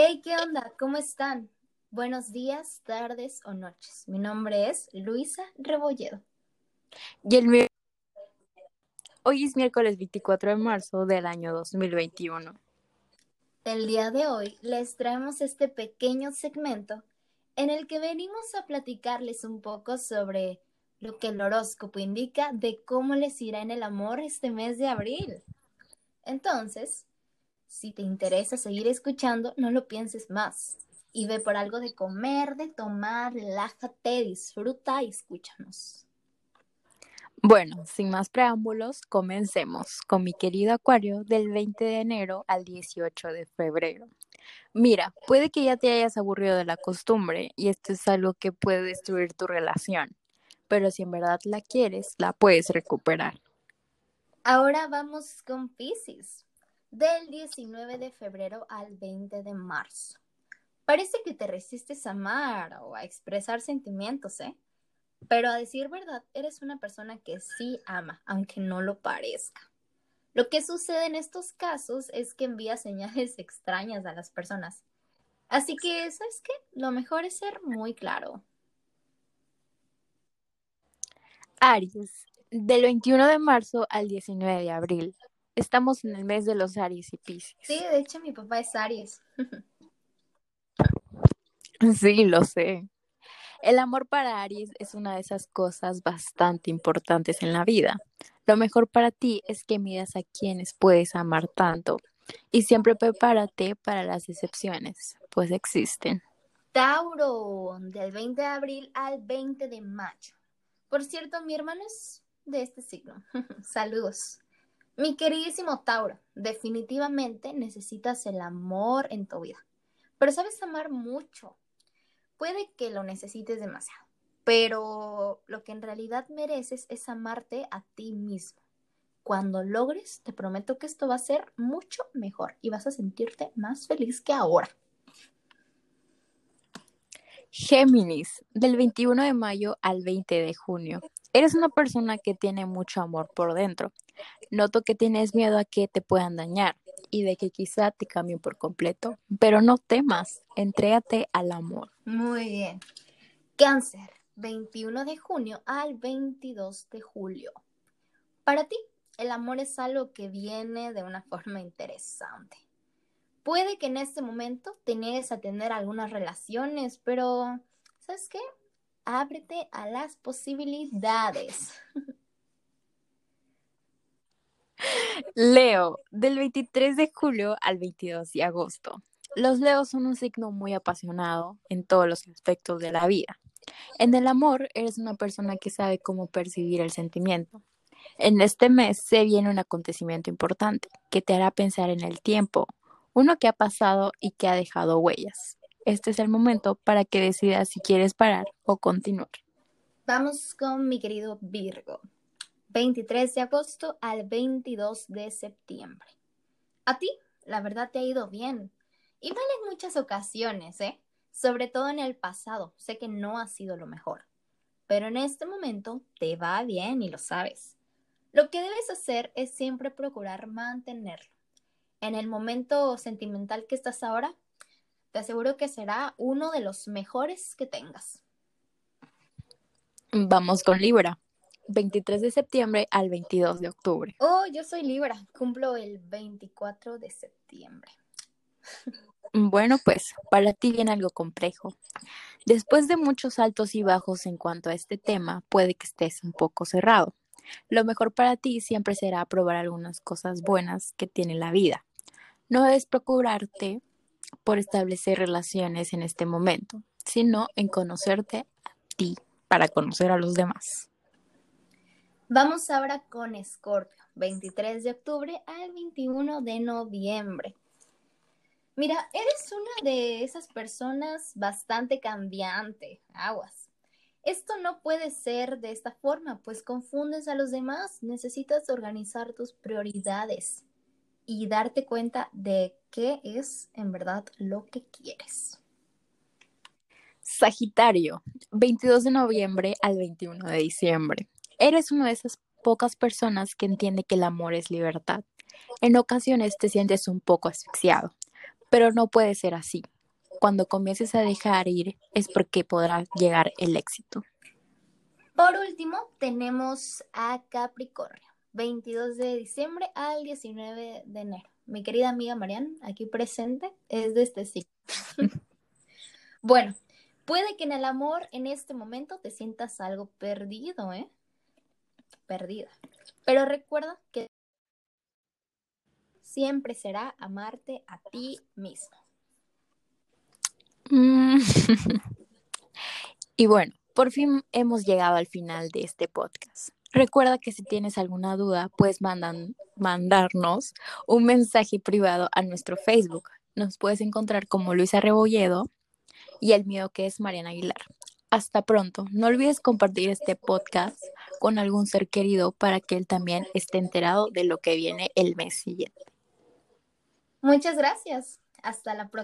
Hey, ¿qué onda? ¿Cómo están? Buenos días, tardes o noches. Mi nombre es Luisa Rebolledo. Y el Hoy es miércoles 24 de marzo del año 2021. El día de hoy les traemos este pequeño segmento en el que venimos a platicarles un poco sobre lo que el horóscopo indica de cómo les irá en el amor este mes de abril. Entonces, si te interesa seguir escuchando, no lo pienses más y ve por algo de comer, de tomar, relájate, disfruta y escúchanos. Bueno, sin más preámbulos, comencemos con mi querido Acuario del 20 de enero al 18 de febrero. Mira, puede que ya te hayas aburrido de la costumbre y esto es algo que puede destruir tu relación, pero si en verdad la quieres, la puedes recuperar. Ahora vamos con Pisces, del 19 de febrero al 20 de marzo. Parece que te resistes a amar o a expresar sentimientos, ¿eh? Pero a decir verdad, eres una persona que sí ama, aunque no lo parezca. Lo que sucede en estos casos es que envía señales extrañas a las personas. Así que, ¿sabes qué? Lo mejor es ser muy claro. Aries, del 21 de marzo al 19 de abril. Estamos en el mes de los Aries y Pisces. Sí, de hecho mi papá es Aries. Sí, lo sé. El amor para Aries es una de esas cosas bastante importantes en la vida. Lo mejor para ti es que miras a quienes puedes amar tanto y siempre prepárate para las decepciones, pues existen. Tauro, del 20 de abril al 20 de mayo. Por cierto, mi hermano es de este signo. Saludos. Mi queridísimo Tauro, definitivamente necesitas el amor en tu vida, pero sabes amar mucho. Puede que lo necesites demasiado, pero lo que en realidad mereces es amarte a ti mismo. Cuando logres, te prometo que esto va a ser mucho mejor y vas a sentirte más feliz que ahora. Géminis, del 21 de mayo al 20 de junio. Eres una persona que tiene mucho amor por dentro. Noto que tienes miedo a que te puedan dañar y de que quizá te cambien por completo, pero no temas, entrégate al amor. Muy bien. Cáncer, 21 de junio al 22 de julio. Para ti, el amor es algo que viene de una forma interesante. Puede que en este momento te a tener algunas relaciones, pero ¿sabes qué? Ábrete a las posibilidades. Leo, del 23 de julio al 22 de agosto. Los Leos son un signo muy apasionado en todos los aspectos de la vida. En el amor, eres una persona que sabe cómo percibir el sentimiento. En este mes se viene un acontecimiento importante que te hará pensar en el tiempo, uno que ha pasado y que ha dejado huellas. Este es el momento para que decidas si quieres parar o continuar. Vamos con mi querido Virgo. 23 de agosto al 22 de septiembre. A ti, la verdad, te ha ido bien. Y mal en muchas ocasiones, ¿eh? Sobre todo en el pasado. Sé que no ha sido lo mejor. Pero en este momento te va bien y lo sabes. Lo que debes hacer es siempre procurar mantenerlo. En el momento sentimental que estás ahora, te aseguro que será uno de los mejores que tengas. Vamos con Libra. 23 de septiembre al 22 de octubre. Oh, yo soy Libra, cumplo el 24 de septiembre. Bueno, pues para ti viene algo complejo. Después de muchos altos y bajos en cuanto a este tema, puede que estés un poco cerrado. Lo mejor para ti siempre será probar algunas cosas buenas que tiene la vida. No debes procurarte por establecer relaciones en este momento, sino en conocerte a ti para conocer a los demás. Vamos ahora con Escorpio, 23 de octubre al 21 de noviembre. Mira, eres una de esas personas bastante cambiante, aguas. Esto no puede ser de esta forma, pues confundes a los demás. Necesitas organizar tus prioridades y darte cuenta de qué es en verdad lo que quieres. Sagitario, 22 de noviembre al 21 de diciembre. Eres una de esas pocas personas que entiende que el amor es libertad. En ocasiones te sientes un poco asfixiado, Pero no puede ser así. Cuando comiences a dejar ir es porque podrá llegar el éxito. Por último, tenemos a Capricornio, 22 de diciembre al 19 de enero. Mi querida amiga Marianne, aquí presente, es de este signo. bueno, puede que en el amor en este momento te sientas algo perdido, ¿eh? Perdida. Pero recuerda que siempre será amarte a ti mismo. Mm. y bueno, por fin hemos llegado al final de este podcast. Recuerda que si tienes alguna duda, puedes mandarnos un mensaje privado a nuestro Facebook. Nos puedes encontrar como Luisa Rebolledo y el mío que es Mariana Aguilar. Hasta pronto. No olvides compartir este podcast con algún ser querido para que él también esté enterado de lo que viene el mes siguiente. Muchas gracias. Hasta la próxima.